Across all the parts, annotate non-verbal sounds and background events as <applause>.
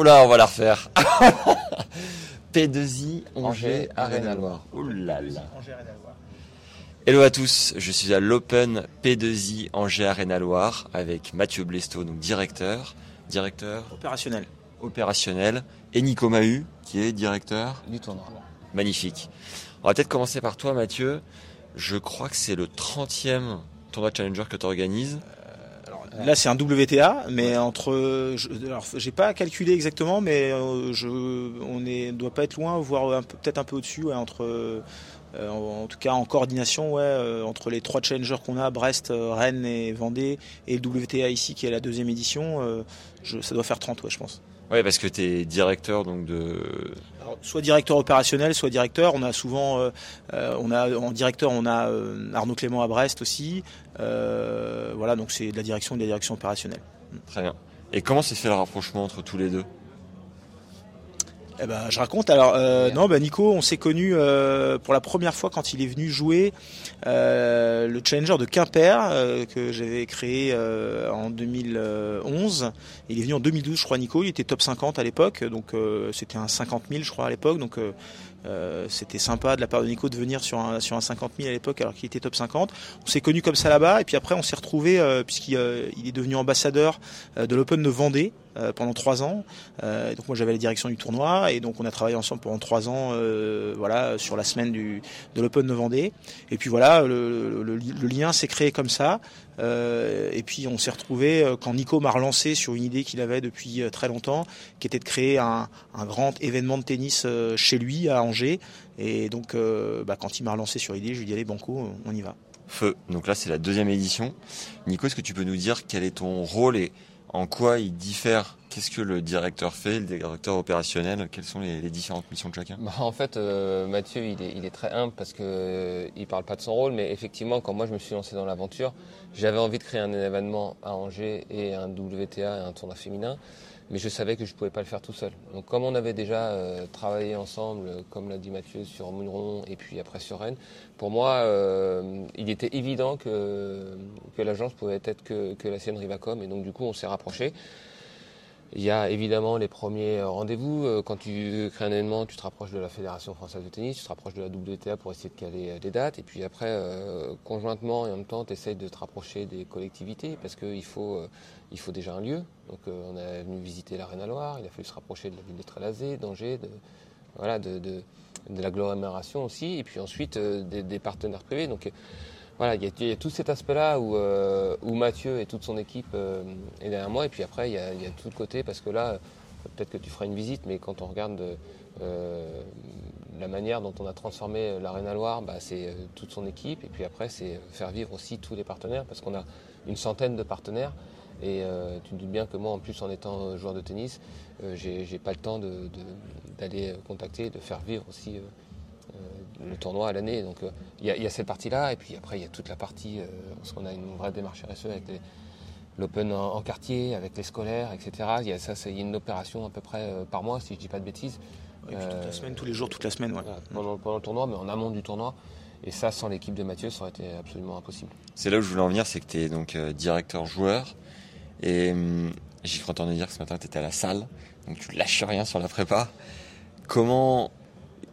Oh là, on va la refaire. <laughs> P2I Angers Arena Loire. Oh là là. Hello à tous, je suis à l'Open P2I Angers Arena Loire avec Mathieu Blesto, donc directeur, directeur Opérationnel. opérationnel, et Nico Mahu, qui est directeur. du tournoi. Magnifique. On va peut-être commencer par toi, Mathieu. Je crois que c'est le 30e tournoi Challenger que tu organises. Là, c'est un WTA, mais entre, je, alors, j'ai pas calculé exactement, mais euh, je, on est, doit pas être loin, voire peut-être un peu au-dessus, ouais, entre, euh, en, en tout cas en coordination, ouais, euh, entre les trois challengers qu'on a, Brest, euh, Rennes et Vendée, et le WTA ici qui est la deuxième édition, je, ça doit faire 30, ouais, je pense. Ouais, parce que tu es directeur donc de. Alors, soit directeur opérationnel, soit directeur. On a souvent, euh, euh, on a en directeur, on a euh, Arnaud Clément à Brest aussi. Euh, voilà, donc c'est de la direction, de la direction opérationnelle. Très bien. Et comment s'est fait le rapprochement entre tous les deux? Eh ben, je raconte. Alors, euh, non, ben Nico, on s'est connu euh, pour la première fois quand il est venu jouer euh, le Challenger de Quimper euh, que j'avais créé euh, en 2011. Il est venu en 2012, je crois, Nico. Il était top 50 à l'époque, donc euh, c'était un 50 000, je crois, à l'époque. Donc euh, euh, c'était sympa de la part de Nico de venir sur un, sur un 50 000 à l'époque alors qu'il était top 50. On s'est connu comme ça là-bas et puis après on s'est retrouvé puisqu'il euh, il est devenu ambassadeur euh, de l'Open de Vendée euh, pendant trois ans. Euh, donc moi j'avais la direction du tournoi et donc on a travaillé ensemble pendant trois ans, euh, voilà, sur la semaine du, de l'Open de Vendée. Et puis voilà, le, lien s'est créé comme ça. Et puis on s'est retrouvé quand Nico m'a relancé sur une idée qu'il avait depuis très longtemps, qui était de créer un, grand événement de tennis chez lui à Angers. Et donc bah, quand il m'a relancé sur l'idée, je lui ai dit allez Banco, on y va. Feu. Donc là, c'est la deuxième édition. Nico, est-ce que tu peux nous dire quel est ton rôle et en quoi il diffère? Qu'est-ce que le directeur fait, le directeur opérationnel? Quelles sont les, différentes missions de chacun? Bah, en fait, euh, Mathieu, il est, très humble parce que euh, il parle pas de son rôle, mais effectivement, quand moi je me suis lancé dans l'aventure, j'avais envie de créer un événement à Angers et un WTA et un tournoi féminin, mais je savais que je pouvais pas le faire tout seul. Donc, comme on avait déjà euh, travaillé ensemble, euh, comme l'a dit Mathieu, sur Mouilleron et puis après sur Rennes, pour moi, euh, il était évident que, que l'agence pouvait être que, que la sienne Rivacom, et donc du coup, on s'est rapprochés. Il y a évidemment les premiers rendez-vous. Euh, Quand tu crées un événement, tu te rapproches de la Fédération française de tennis, tu te rapproches de la WTA pour essayer de caler euh, des dates. Et puis après, euh, conjointement et en même temps, tu essayes de te rapprocher des collectivités parce qu'il faut, euh, déjà un lieu. Donc euh, on est venu visiter l'Arena Loire, il a fallu se rapprocher de la ville de Trélazé, d'Angers, de, voilà, de, l'agglomération aussi. Et puis ensuite, euh, des, partenaires privés. Euh, voilà, il y, a, tout cet aspect-là où, euh, Mathieu et toute son équipe euh, est derrière moi. Et puis après, il y a, tout le côté, parce que là, peut-être que tu feras une visite, mais quand on regarde euh, la manière dont on a transformé l'Arena Loire, bah, c'est toute son équipe. Et puis après, c'est faire vivre aussi tous les partenaires, parce qu'on a une centaine de partenaires. Et tu te doutes bien que moi, en plus, en étant joueur de tennis, j'ai pas le temps d'aller contacter, de faire vivre aussi le tournoi à l'année. Donc euh, il y, a- il y a cette partie-là, et puis après il y a toute la partie, euh, parce qu'on a une vraie démarche RSE avec l'open en, en quartier, avec les scolaires, etc. Il y a ça, c'est il y a une opération à peu près euh, par mois, si je dis pas de bêtises. Et puis toute la semaine, tous les jours, toute la semaine. Ouais. voilà, pendant, pendant le tournoi, mais en amont du tournoi. Et ça, sans l'équipe de Mathieu, ça aurait été absolument impossible. C'est là où je voulais en venir, c'est que tu es donc euh, directeur joueur. Et hum, j'ai cru entendre dire que ce matin, tu étais à la salle. Donc tu lâches rien sur la prépa. Comment.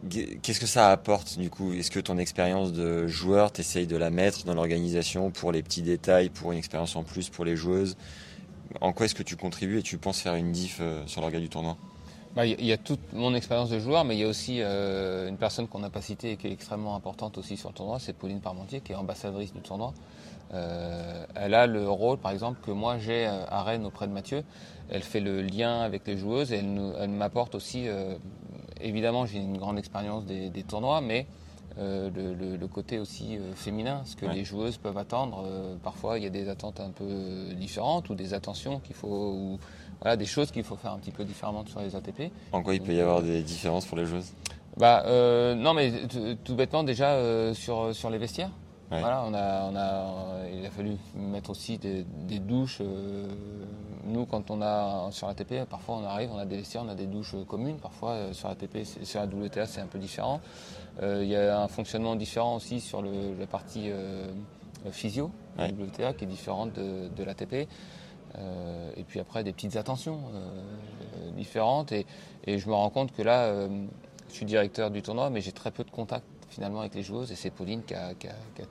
Qu'est-ce que ça apporte du coup? Est-ce que ton expérience de joueur, t'essayes de la mettre dans l'organisation pour les petits détails, pour une expérience en plus pour les joueuses? En quoi est-ce que tu contribues et tu penses faire une diff euh, sur l'organe du tournoi? Bah, Il y, a- toute mon expérience de joueur, mais il y a aussi euh, une personne qu'on n'a pas citée et qui est extrêmement importante aussi sur le tournoi, c'est Pauline Parmentier, qui est ambassadrice du tournoi. Euh, elle a le rôle, par exemple, que moi j'ai à Rennes auprès de Mathieu. Elle fait le lien avec les joueuses et elle, m'apporte aussi, évidemment, j'ai une grande expérience des, des tournois, mais euh, le, le- le côté aussi euh, féminin, ce que Ouais. les joueuses peuvent attendre. Euh, parfois, il y a des attentes un peu différentes ou des attentions qu'il faut, ou voilà, des choses qu'il faut faire un petit peu différemment sur les ATP. En quoi il peut y avoir des différences pour les joueuses? Bah non mais tout bêtement déjà sur sur les vestiaires. Ouais. Voilà, on a on a il a fallu mettre aussi des, des douches. euh, nous quand on a sur ATP, parfois on arrive, on a des vestiaires, on a des douches euh, communes. Parfois euh, sur ATP, c'est- sur la WTA c'est un peu différent. Euh, Il y a un fonctionnement différent aussi sur le, la partie euh, physio, la Ouais. WTA qui est différente de, de l'ATP. et puis après des petites attentions différentes. Et, je me rends compte que là, je suis directeur du tournoi, mais j'ai très peu de contact finalement avec les joueuses et c'est Pauline qui a,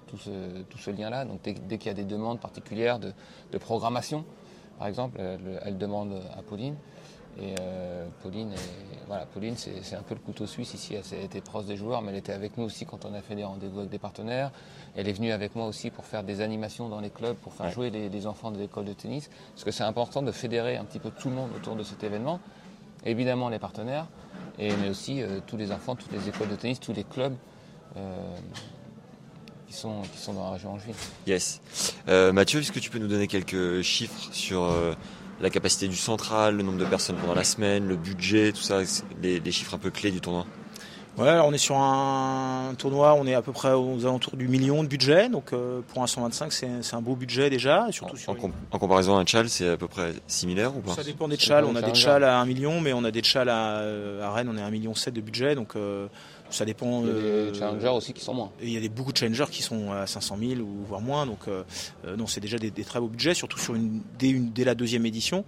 tout ce, lien-là. Donc dès, qu'il y a des demandes particulières de, programmation, par exemple, elle, demande à Pauline. Et euh, Pauline, voilà, Pauline c'est un peu le couteau suisse ici. Elle était proche des joueurs, mais elle était avec nous aussi quand on a fait des rendez-vous avec des partenaires. Elle est venue avec moi aussi pour faire des animations dans les clubs, pour faire jouer les, enfants de l'école de tennis. Parce que c'est important de fédérer un petit peu tout le monde autour de cet événement. Évidemment les partenaires, et, mais aussi euh, tous les enfants, toutes les écoles de tennis, tous les clubs. Euh, qui sont, qui sont dans la région angevine. Yes. Mathieu, est-ce que tu peux nous donner quelques chiffres sur la capacité du central, le nombre de personnes pendant la semaine, le budget, tout ça, les, chiffres un peu clés du tournoi? Ouais, on est sur un tournoi, on est à peu près aux alentours du million de budget, donc euh, pour un 125 c'est un beau budget déjà. Surtout en, comparaison à un tchal, c'est à peu près similaire ou pas? Ça dépend des tchals, on a des tchals à 1 million, mais on a des tchals à, euh, Rennes, on est à 1 million 7 de budget, donc euh, ça dépend. Il y a des euh, challengers aussi qui sont moins. il y a des, beaucoup de challengers qui sont à 500 000 ou voire moins. Donc, euh, euh, non, c'est déjà des, très beaux budgets, surtout sur une, dès, une, dès la deuxième édition.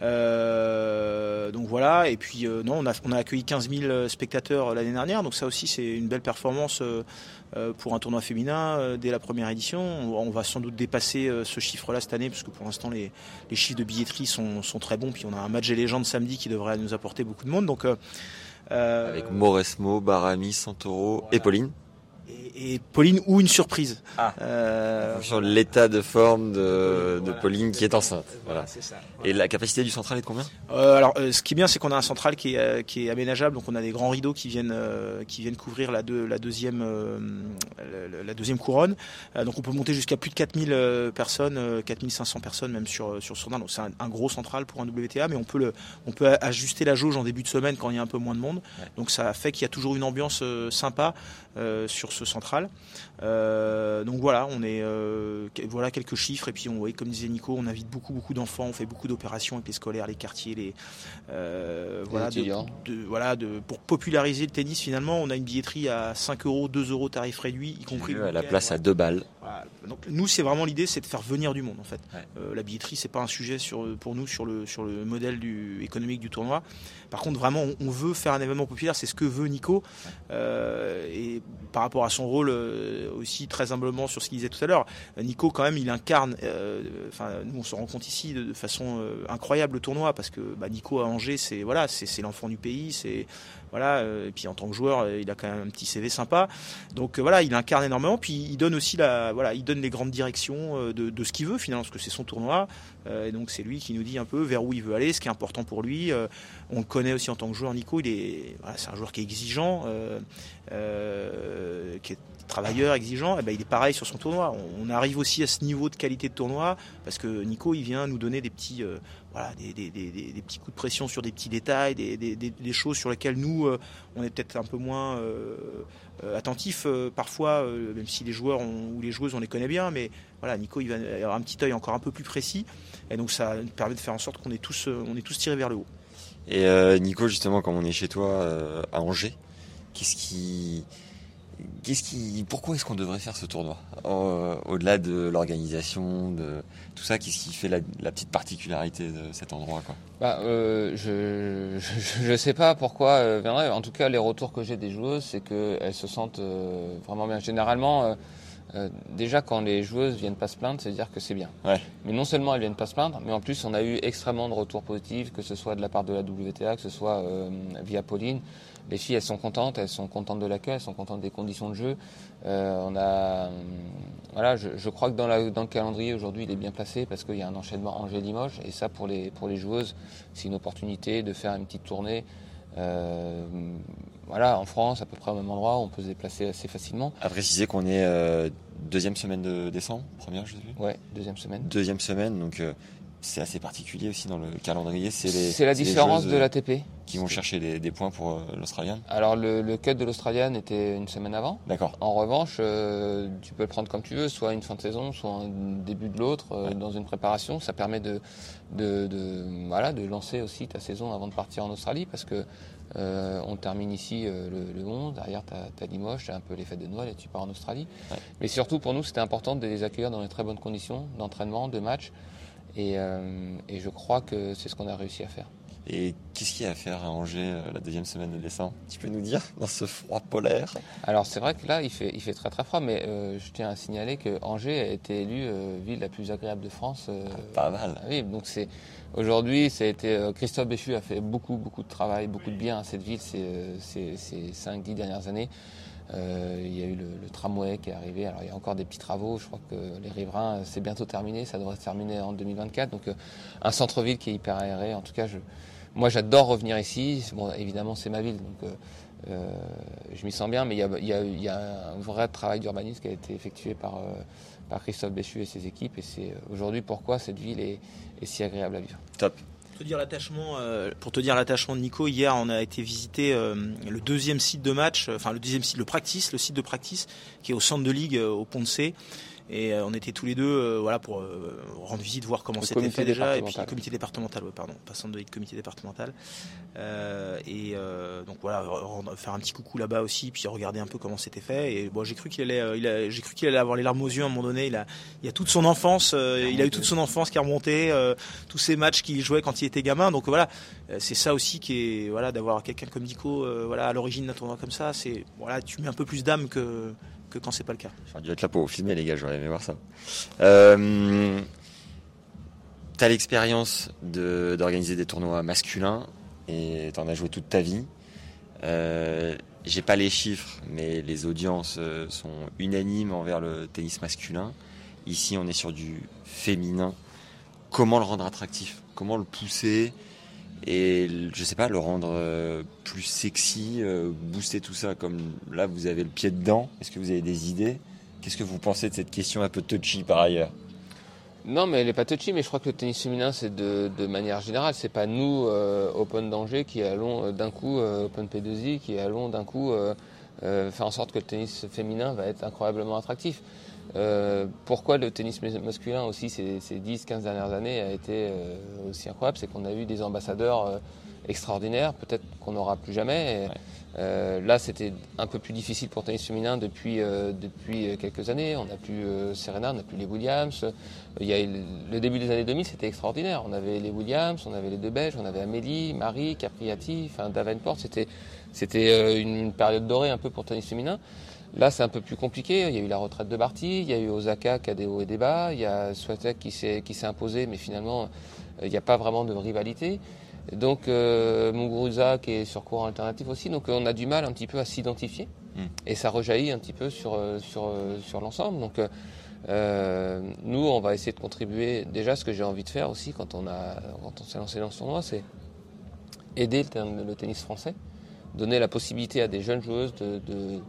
donc voilà, et puis non, on a, on a, accueilli 15 000 spectateurs l'année dernière, donc ça aussi c'est une belle performance pour un tournoi féminin dès la première édition. On, va sans doute dépasser ce chiffre-là cette année, parce que pour l'instant les, les, chiffres de billetterie sont, sont, très bons, puis on a un match des légendes samedi qui devrait nous apporter beaucoup de monde. Donc Avec Mauresmo, Barami, Santoro et Pauline et, Pauline ou une surprise. Ah. Euh, sur l'état de forme de, Pauline qui est enceinte. Voilà. Et la capacité du central est de combien euh, Alors, euh, ce qui est bien, c'est qu'on a un central qui est, qui est aménageable, donc on a des grands rideaux qui viennent, qui viennent couvrir la, la, deuxième, la, deuxième couronne. donc on peut monter jusqu'à plus de 4000 personnes, 4500 personnes même sur, sur Sourdin. Donc c'est un, gros central pour un WTA, mais on peut, le, on peut ajuster la jauge en début de semaine quand il y a un peu moins de monde. Donc ça fait qu'il y a toujours une ambiance sympa sur ce central. Euh, donc voilà, on est euh, voilà quelques chiffres. Et puis on voit comme disait Nico, on invite beaucoup beaucoup d'enfants, on fait beaucoup d'opérations avec les scolaires, les quartiers, les euh, voilà, de, voilà de, pour populariser le tennis finalement, on a une billetterie à 5 euros, 2 euros tarif réduit, y compris à la place à 2 balles. Donc nous c'est vraiment l'idée, c'est de faire venir du monde en fait. la billetterie c'est pas un sujet sur, pour nous sur le sur le modèle du, économique du tournoi. Par contre vraiment on, veut faire un événement populaire, c'est ce que veut Nico. Et par rapport à son rôle euh, aussi très humblement sur ce qu'il disait tout à l'heure. Nico, quand même, il incarne. Euh, enfin, nous, on se rend compte ici de, façon euh, incroyable le tournoi parce que bah, Nico à Angers, c'est voilà, l'enfant du pays, c'est voilà. et puis en tant que joueur, il a quand même un petit CV sympa. Donc voilà, il incarne énormément. Puis il donne aussi la, voilà, il donne les grandes directions de, ce qu'il veut finalement, parce que c'est son tournoi. et donc c'est lui qui nous dit un peu vers où il veut aller, ce qui est important pour lui. on le connaît aussi en tant que joueur. Nico, il est, c'est un joueur qui est exigeant, qui est travailleur, exigeant, et eh ben, il est pareil sur son tournoi. On, arrive aussi à ce niveau de qualité de tournoi parce que Nico, il vient nous donner des petits, euh, des, petits coups de pression sur des petits détails, des, choses sur lesquelles nous, euh, on est peut-être un peu moins euh, attentifs parfois, même si les joueurs ou les joueuses, on les connaît bien, mais voilà, Nico, il va avoir un petit œil encore un peu plus précis, et donc ça permet de faire en sorte qu'on est tous, on est tous tirés vers le haut. Et Nico, justement, comme on est chez toi à Angers, qu'est-ce qui Qu'est-ce qui, pourquoi est-ce qu'on devrait faire ce tournoi Au-delà de l'organisation, de tout ça, qu'est-ce qui fait la, petite particularité de cet endroit quoi? Bah, euh, Je ne sais pas pourquoi euh. En tout cas, les retours que j'ai des joueuses, c'est qu'elles se sentent euh, vraiment bien. Généralement, déjà quand les joueuses viennent pas se plaindre, c'est dire que c'est bien. Mais non seulement elles viennent pas se plaindre, mais en plus on a eu extrêmement de retours positifs, que ce soit de la part de la WTA, que ce soit via Pauline les filles, elles sont contentes, elles sont contentes de l'accueil, elles sont contentes des conditions de jeu. Euh, on a, voilà, je, crois que dans, le calendrier aujourd'hui, il est bien placé parce qu'il y a un enchaînement Angers-Limoges et ça pour les pour les joueuses, c'est une opportunité de faire une petite tournée. Euh, voilà, en France, à peu près au même endroit, on peut se déplacer assez facilement. À préciser qu'on est euh, deuxième semaine de décembre, première, je sais Ouais, deuxième semaine. Deuxième semaine, donc c'est assez particulier aussi dans le calendrier. C'est la différence de l'ATP. Qui vont chercher des, points pour euh, l'Australienne Alors le, le, cut de l'Australienne était une semaine avant. D'accord. En revanche, euh, tu peux le prendre comme tu veux, soit une fin de saison, soit un début de l'autre, euh, dans une préparation. Ça permet de, de, voilà, de lancer aussi ta saison avant de partir en Australie parce que on termine ici le, 11, derrière tu as, Limoges, tu as un peu les fêtes de Noël et tu pars en Australie. Mais surtout pour nous, c'était important de les accueillir dans les très bonnes conditions d'entraînement, de match Et, et je crois que c'est ce qu'on a réussi à faire. Et qu'est-ce qu'il y a à faire à Angers euh, la deuxième semaine de décembre? Tu peux nous dire dans ce froid polaire? Alors c'est vrai que là il fait, il fait très très froid, mais euh, je tiens à signaler que Angers a été élue euh, ville la plus agréable de France. Pas mal. Ah oui, donc c'est aujourd'hui ça a été Christophe Béchu a fait beaucoup beaucoup de travail, beaucoup de bien à cette ville ces, ces, ces 5-10 dernières années. Il y a eu le, tramway qui est arrivé. Alors il y a encore des petits travaux. Je crois que les riverains, c'est bientôt terminé. Ça devrait se terminer en 2024. Donc un centre-ville qui est hyper aéré. En tout cas, moi, j'adore revenir ici. Évidemment, c'est ma ville, donc euh, euh, je m'y sens bien, mais il y, a, un vrai travail d'urbanisme qui a été effectué par, euh, par Christophe Béchu et ses équipes. Et c'est aujourd'hui pourquoi cette ville est, si agréable à vivre. Top. Pour te dire l'attachement, pour te dire l'attachement de Nico, hier on a été visiter le deuxième site de match, enfin le deuxième site, le practice, le site de practice, qui est au centre de ligue au Pont C. Et euh, on était tous les deux euh, voilà, pour euh, rendre visite, voir comment c'était fait déjà. Et puis le comité départemental, pardon, passant de comité départemental. et donc voilà, faire un petit coucou là-bas aussi, puis regarder un peu comment c'était fait. Et bon, j'ai cru qu'il allait, il j'ai cru qu'il allait avoir les larmes aux yeux à un moment donné. Il a, il a toute son enfance, il a eu toute son enfance qui a remonté, tous ces matchs qu'il jouait quand il était gamin. Donc voilà, c'est ça aussi qui est, voilà, d'avoir quelqu'un comme Nico, voilà, à l'origine d'un tournoi comme ça. C'est, voilà, tu mets un peu plus d'âme que que quand c'est pas le cas. J'aurais dû être là pour vous filmer, les gars, j'aurais aimé voir ça. Euh, tu as l'expérience d'organiser des tournois masculins et tu en as joué toute ta vie. Euh, J'ai pas les chiffres, mais les audiences euh, sont unanimes envers le tennis masculin. Ici, on est sur du féminin. Comment le rendre attractif? Comment le pousser? Et je sais pas le rendre euh, plus sexy, euh, booster tout ça comme là vous avez le pied dedans. Est-ce que vous avez des idées? Qu'est-ce que vous pensez de cette question un peu touchy par ailleurs? Non, mais elle est pas touchy, mais je crois que le tennis féminin c'est de, manière générale, c'est pas nous euh, Open d'Angers qui allons d'un coup Open P2I qui allons d'un coup faire en sorte que le tennis féminin va être incroyablement attractif. Euh, pourquoi le tennis masculin aussi ces, 10-15 dernières années a été euh, aussi incroyable? C'est qu'on a eu des ambassadeurs euh, extraordinaires, peut-être qu'on n'aura plus jamais. là, c'était un peu plus difficile pour le tennis féminin depuis, depuis quelques années. On n'a plus Serena, on n'a plus les Williams. Il y a le début des années 2000, c'était extraordinaire. On avait les Williams, on avait les deux Belges, on avait Amélie, Marie, Capriati, enfin Davenport. C'était, c'était une période dorée un peu pour le tennis féminin. Là, c'est un peu plus compliqué. Il y a eu la retraite de Barty, il y a eu Osaka qui a des hauts et des bas, il y a Swatek qui s'est, imposé, mais finalement, euh, il n'y a pas vraiment de rivalité. Donc, euh, Muguruza qui est sur courant alternatif aussi. Donc, on a du mal un petit peu à s'identifier. Hmm. Et ça rejaillit un petit peu sur, euh, sur, sur l'ensemble. Donc, nous, on va essayer de contribuer. Déjà, ce que j'ai envie de faire aussi quand on, a, quand on s'est lancé dans ce tournoi, c'est aider le, tennis français, donner la possibilité à des jeunes joueuses de de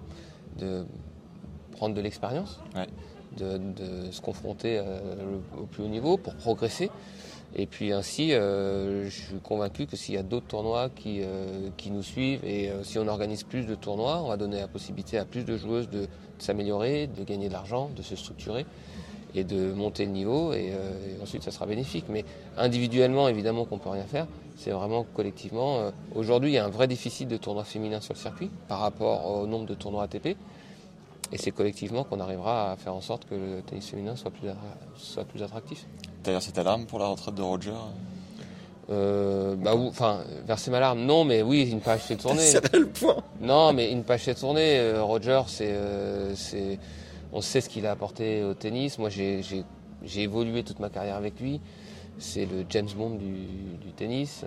prendre de l'expérience, de, se confronter euh, au plus haut niveau pour progresser. Et puis ainsi, euh, je suis convaincu que s'il y a d'autres tournois qui, euh, qui, nous suivent et si on organise plus de tournois, on va donner la possibilité à plus de joueuses de, s'améliorer, de gagner de l'argent, de se structurer et de monter le niveau. Et, ensuite, ça sera bénéfique. Mais individuellement, évidemment qu'on peut rien faire. C'est vraiment collectivement. Aujourd'hui, il y a un vrai déficit de tournois féminins sur le circuit par rapport au nombre de tournois ATP. Et c'est collectivement qu'on arrivera à faire en sorte que le tennis féminin soit plus, soit plus attractif. D'ailleurs, cette alarme pour la retraite de Roger euh, bah, enfin, verser ma larme, non, mais oui, une page s'est tournée. <laughs> c'est le point. Non, mais une page s'est tournée. Euh, Roger, c'est, euh, c'est, on sait ce qu'il a apporté au tennis. Moi, j'ai, évolué toute ma carrière avec lui. C'est le James Bond du, tennis.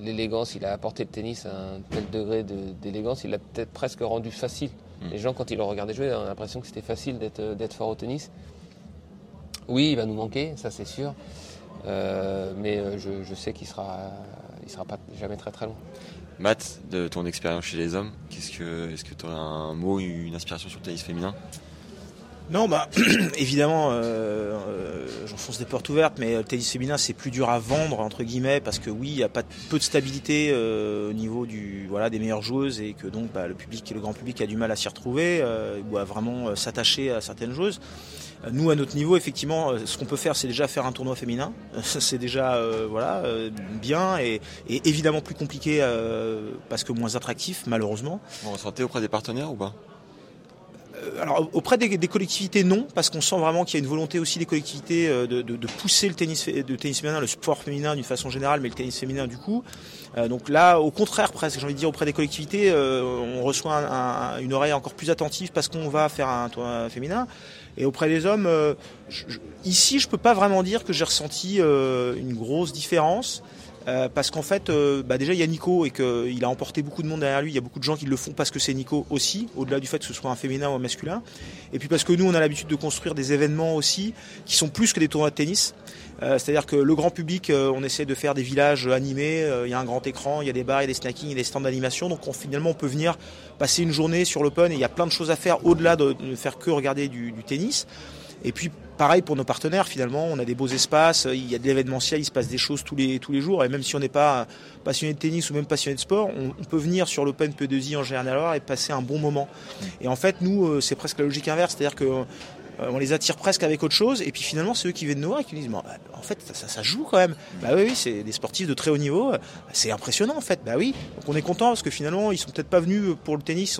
l'élégance, il a apporté le tennis à un tel degré d'élégance, il l'a peut-être presque rendu facile Mm. Les gens, quand ils le regardaient jouer, ont l'impression que c'était facile euh, d'être fort au tennis. Oui, il va nous manquer, ça c'est sûr. Euh, mais euh, je, sais qu'il sera, il sera pas jamais très très loin. Matt, de ton expérience chez les hommes, qu'est-ce que, est-ce que tu aurais un mot, une inspiration sur le tennis féminin? Non, bah <clears throat> évidemment, euh, euh, j'enfonce des portes ouvertes, mais le tennis féminin c'est plus dur à vendre entre guillemets parce que oui, il y a pas peu de stabilité euh, au niveau du voilà des meilleures joueuses et que donc bah, le public, le grand public a du mal à s'y retrouver ou à vraiment s'attacher à certaines joueuses. Nous, à notre niveau, effectivement, ce qu'on peut faire, c'est déjà faire un tournoi féminin. c'est déjà voilà bien et, évidemment plus compliqué parce que moins attractif, malheureusement. Vous ressentez auprès des partenaires ou pas? euh, alors auprès des, collectivités non parce qu'on sent vraiment qu'il y a une volonté aussi des collectivités de, de, pousser le tennis de tennis féminin le sport féminin d'une façon générale mais le tennis féminin du coup. Donc là au contraire presque j'ai envie de dire auprès des collectivités on reçoit une oreille encore plus attentive parce qu'on va faire un tournoi féminin. Et auprès des hommes ici je peux pas vraiment dire que j'ai ressenti une grosse différence euh, parce qu'en fait, euh, bah déjà il y a Nico et qu'il a emporté beaucoup de monde derrière lui. Il y a beaucoup de gens qui le font parce que c'est Nico aussi, au-delà du fait que ce soit un féminin ou un masculin. Et puis parce que nous, on a l'habitude de construire des événements aussi qui sont plus que des tournois de tennis. Euh, c'est-à-dire que le grand public, on essaie de faire des villages animés. Il y a un grand écran, il y a des bars, il y a des snackings, il y a des stands d'animation. Donc finalement, on peut venir passer une journée sur l'Open et il y a plein de choses à faire au-delà de ne faire que regarder du tennis. Et puis pareil pour nos partenaires finalement, on a des beaux espaces, il y a de l'événementiel, il se passe des choses tous les, tous les jours. Et même si on n'est pas passionné de tennis ou même passionné de sport, on, peut venir sur l'Open P2I en général et passer un bon moment. Et en fait, nous, euh, c'est presque la logique inverse, c'est-à-dire que euh, on les attire presque avec autre chose et puis finalement c'est eux qui viennent nous voir et qui nous disent bah, en fait ça, joue quand même. Bah oui, c'est des sportifs de très haut niveau c'est impressionnant en fait. Bah oui donc on est content parce que finalement ils sont peut-être pas venus pour le tennis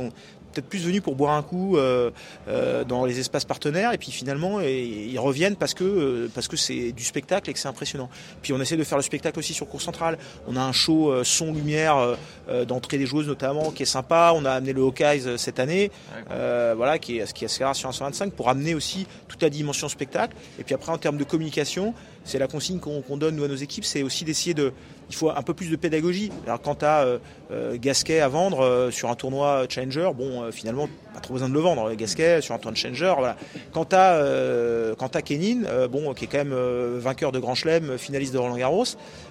peut-être plus venus pour boire un coup euh, euh, dans les espaces partenaires et puis finalement ils reviennent parce que euh, parce que c'est du spectacle et que c'est impressionnant. Puis on essaie de faire le spectacle aussi sur cours central. On a un show son lumière d'entrée des joueuses notamment qui est sympa. On a amené le Hawkeyes cette année, voilà qui est qui est assez rare sur un 125 pour amener aussi toute la dimension spectacle. Et puis après en termes de communication, c'est la consigne qu'on donne nous à nos équipes, c'est aussi d'essayer de il faut un peu plus de pédagogie. Alors quand tu as euh, euh, Gasquet à vendre euh, sur un tournoi Challenger, bon finalement pas trop besoin de le vendre Gasquet sur un tournoi Challenger. Voilà. Quand tu as Kenin, bon qui est quand même vainqueur de Grand Chelem, finaliste de Roland Garros,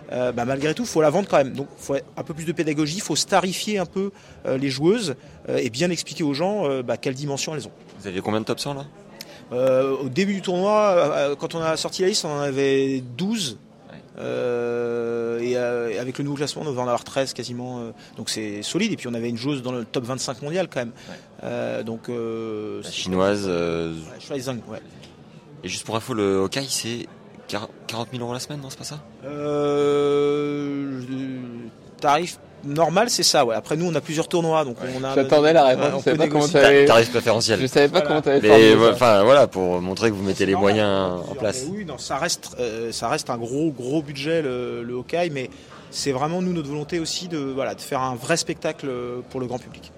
bah, malgré tout faut la vendre quand même. Donc il faut un peu plus de pédagogie, il faut starifier un peu les joueuses et bien expliquer aux gens bah, quelle dimension elles ont. Vous aviez combien de top 100 là? Au début du tournoi, quand on a sorti la liste, on en avait 12. Euh, et euh, avec le nouveau classement, on va en avoir 13 quasiment. Euh, donc c'est solide. Et puis on avait une joueuse dans le top 25 mondial quand même. donc La chinoise. ouais. Et juste pour info, le Hawkeye, c'est 40 000 euros la semaine, non C'est pas ça? Tarif normal, c'est ça. Ouais. Après, nous, on a plusieurs tournois, donc on a. J'attendais la réponse. je savais pas comment Tarif préférentiel. Je savais pas comment tu avais Enfin, voilà, pour montrer que vous mettez les moyens en place. Oui, non, ça reste, euh, ça reste un gros, gros budget le, le Hawkeye, mais c'est vraiment nous notre volonté aussi de, voilà, de faire un vrai spectacle pour le grand public.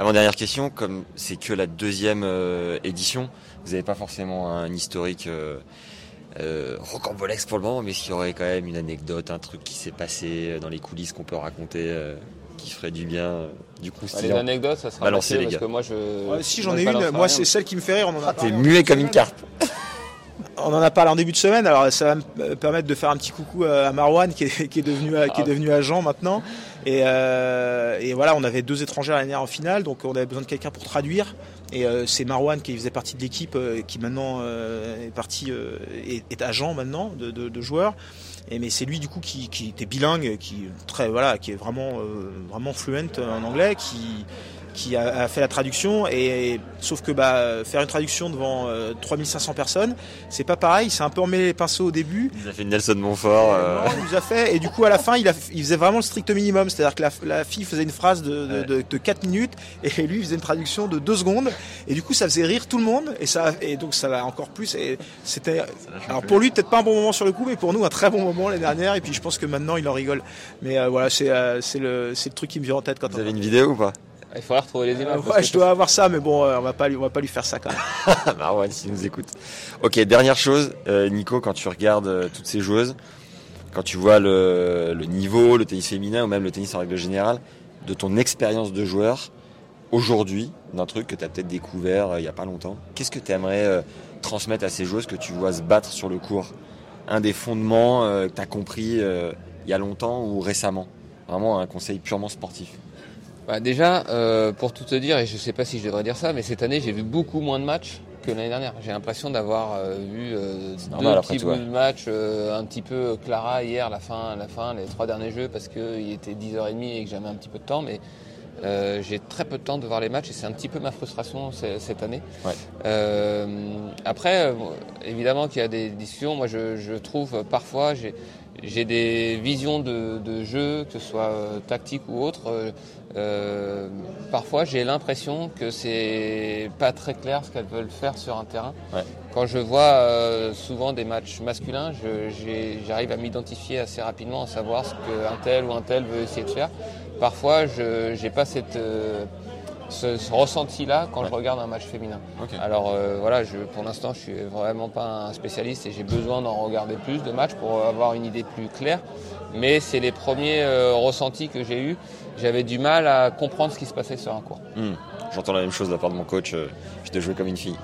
Avant dernière question, comme c'est que la deuxième euh, édition, vous n'avez pas forcément un historique. Euh, euh, rocambolesque pour le moment, mais s'il y aurait quand même une anecdote, un truc qui s'est passé dans les coulisses qu'on peut raconter, euh, qui ferait du bien, euh, du coup. les anecdotes, ça sera Balancer, les gars. que moi, je. si j'en ai une, moi c'est celle qui me fait rire. On en a ah, T'es muet comme une carpe. <laughs> on en a parlé en début de semaine, alors ça va me permettre de faire un petit coucou à Marwan qui est, devenu, <laughs> qui est devenu agent maintenant. Et, voilà, on avait deux étrangers à l'année en finale, donc on avait besoin de quelqu'un pour traduire. Et euh, c'est Marwan qui faisait partie de l'équipe, euh, qui maintenant euh, est parti est, agent maintenant de, de, joueurs. Et mais c'est lui du coup qui, qui, était bilingue, qui très voilà, qui est vraiment vraiment fluent en anglais, qui qui a, fait la traduction et, sauf que bah, faire une traduction devant 3500 personnes c'est pas pareil c'est un peu emmêlé les pinceaux au début. Il a fait Nelson Montfort il nous a fait et du coup à la fin il, a, il faisait vraiment le strict minimum c'est à dire que la, la, fille faisait une phrase de, de, de, 4 minutes et lui faisait une traduction de 2 secondes et du coup ça faisait rire tout le monde et ça et donc ça va encore plus et c'était alors pour lui peut-être pas un bon moment sur le coup mais pour nous un très bon moment l'année dernière et puis je pense que maintenant il en rigole. Mais euh, voilà c'est euh, c'est le c'est le truc qui me vient en tête quand vous avez une vidéo ou pas? Il faudra retrouver les images. ouais, je dois avoir ça, mais bon, euh, on va pas lui, on va pas lui faire ça quand même. <laughs> Marwan, s'il nous écoute. Ok, dernière chose, Nico, quand tu regardes toutes ces joueuses, quand tu vois le, le, niveau, le tennis féminin ou même le tennis en règle générale, de ton expérience de joueur, aujourd'hui, d'un truc que tu as peut-être découvert euh, il n'y a pas longtemps. Qu'est-ce que tu aimerais euh, transmettre à ces joueuses que tu vois se battre sur le court? Un des fondements euh, que tu as compris il y a longtemps ou récemment? Vraiment un conseil purement sportif. Bah déjà, pour tout te dire, et je ne sais pas si je devrais dire ça, mais cette année j'ai vu beaucoup moins de matchs que l'année dernière. J'ai l'impression d'avoir vu deux petits bouts de match, un petit peu Clara hier, la fin, la fin, les trois derniers jeux, parce qu'il était 10h30 et que j'avais un petit peu de temps, mais Euh, j'ai très peu de temps de voir les matchs et c'est un petit peu ma frustration cette année. Ouais. Euh, après, euh, évidemment qu'il y a des discussions. Moi, je, je trouve parfois, j'ai des visions de, de, jeu, que ce soit tactique ou autre. Euh, parfois, j'ai l'impression que c'est pas très clair ce qu'elles veulent faire sur un terrain. Ouais. Quand je vois souvent des matchs masculins, j'arrive à m'identifier assez rapidement, à savoir ce qu'un tel ou un tel veut essayer de faire. Parfois, je n'ai pas cette euh, ce, ce ressenti-là quand Ouais. je regarde un match féminin. Alors euh, voilà, je, pour l'instant, je suis vraiment pas un spécialiste et j'ai besoin d'en regarder plus de matchs pour avoir une idée plus claire. Mais c'est les premiers euh, ressentis que j'ai eus. J'avais du mal à comprendre ce qui se passait sur un cours. Hmm. J'entends la même chose de la part de mon coach. Je te jouer comme une fille.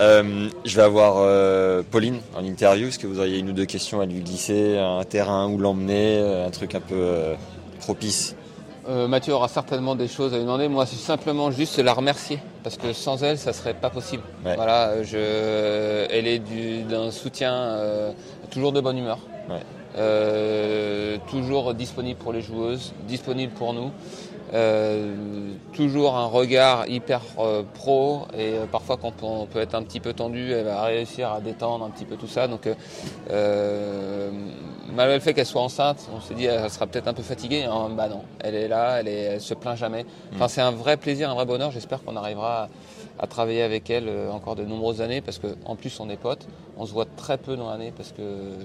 Euh, je vais avoir euh, Pauline en interview. Est-ce que vous auriez une ou deux questions à lui glisser Un terrain où l'emmener Un truc un peu euh, propice? Euh, Mathieu aura certainement des choses à lui demander. Moi, c'est simplement juste la remercier parce que sans elle, ça serait pas possible. Ouais. Voilà, je, elle est du- d'un soutien euh, toujours de bonne humeur, Ouais. Euh, toujours disponible pour les joueuses, disponible pour nous. Euh, toujours un regard hyper euh, pro et euh, parfois quand on peut être un petit peu tendu, elle va réussir à détendre un petit peu tout ça. Donc, euh, euh, malgré le fait qu'elle soit enceinte, on s'est dit elle sera peut-être un peu fatiguée. Hein, bah non, elle est là, elle, est, elle se plaint jamais. Enfin, c'est un vrai plaisir, un vrai bonheur. J'espère qu'on arrivera à, à travailler avec elle euh, encore de nombreuses années parce que en plus on est potes. On se voit très peu dans l'année parce que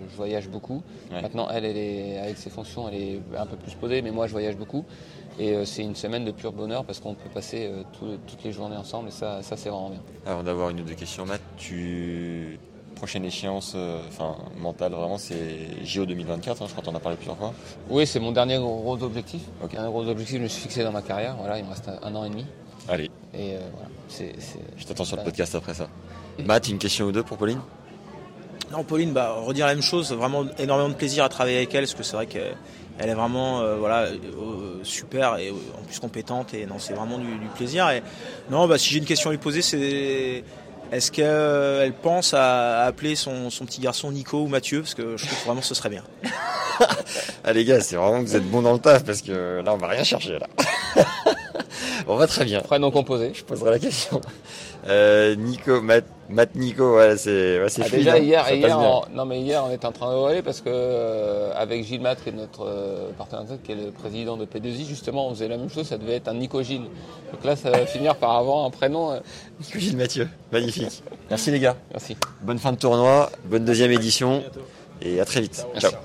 je voyage beaucoup. Ouais. Maintenant, elle, elle est avec ses fonctions, elle est un peu plus posée, mais moi je voyage beaucoup. Et euh, c'est une semaine de pur bonheur parce qu'on peut passer euh, tout- toutes les journées ensemble et ça, ça c'est vraiment bien. Avant d'avoir une ou deux questions, Matt, tu... prochaine échéance euh, enfin, mentale, vraiment, c'est JO 2024. hein, je crois qu'on en a parlé plusieurs fois. Oui, c'est mon dernier gros objectif. Ok. Un gros objectif que je me suis fixé dans ma carrière. Voilà, il me reste un, an et demi. Allez, Et euh, voilà, c'est. c'est- je t'attends sur le podcast après ça. Matt, une question ou deux pour Pauline? Non, Pauline, bah, redire la même chose, vraiment énormément de plaisir à travailler avec elle, parce que c'est vrai qu'elle elle est vraiment euh, voilà, euh, super et en plus compétente, et non, c'est vraiment du, du plaisir. Et non, bah, si j'ai une question à lui poser, c'est est-ce qu'elle pense à, à appeler son, son petit garçon Nico ou Mathieu, parce que je trouve vraiment que ce serait bien. <laughs> Ah les gars, c'est vraiment que vous êtes bons dans le taf parce que là on va rien chercher là. <laughs> on va très bien. Prénom composé. Je poserai la question. Euh, Nico, Matt, Matt Nico, ouais, c'est ouais, c'est Ah, déjà hein, hier, ça hier, on, non mais hier on était en train de rigoler parce que euh, avec Gilles Matt, qui est notre euh, partenaire qui est le président de P2I, justement on faisait la même chose, ça devait être un Nico Gilles. Donc là ça va finir par avoir un prénom. euh, Nico Gilles Mathieu, magnifique. <laughs> Merci les gars. Merci. Bonne fin de tournoi, bonne deuxième édition et à très vite. Merci. Ciao.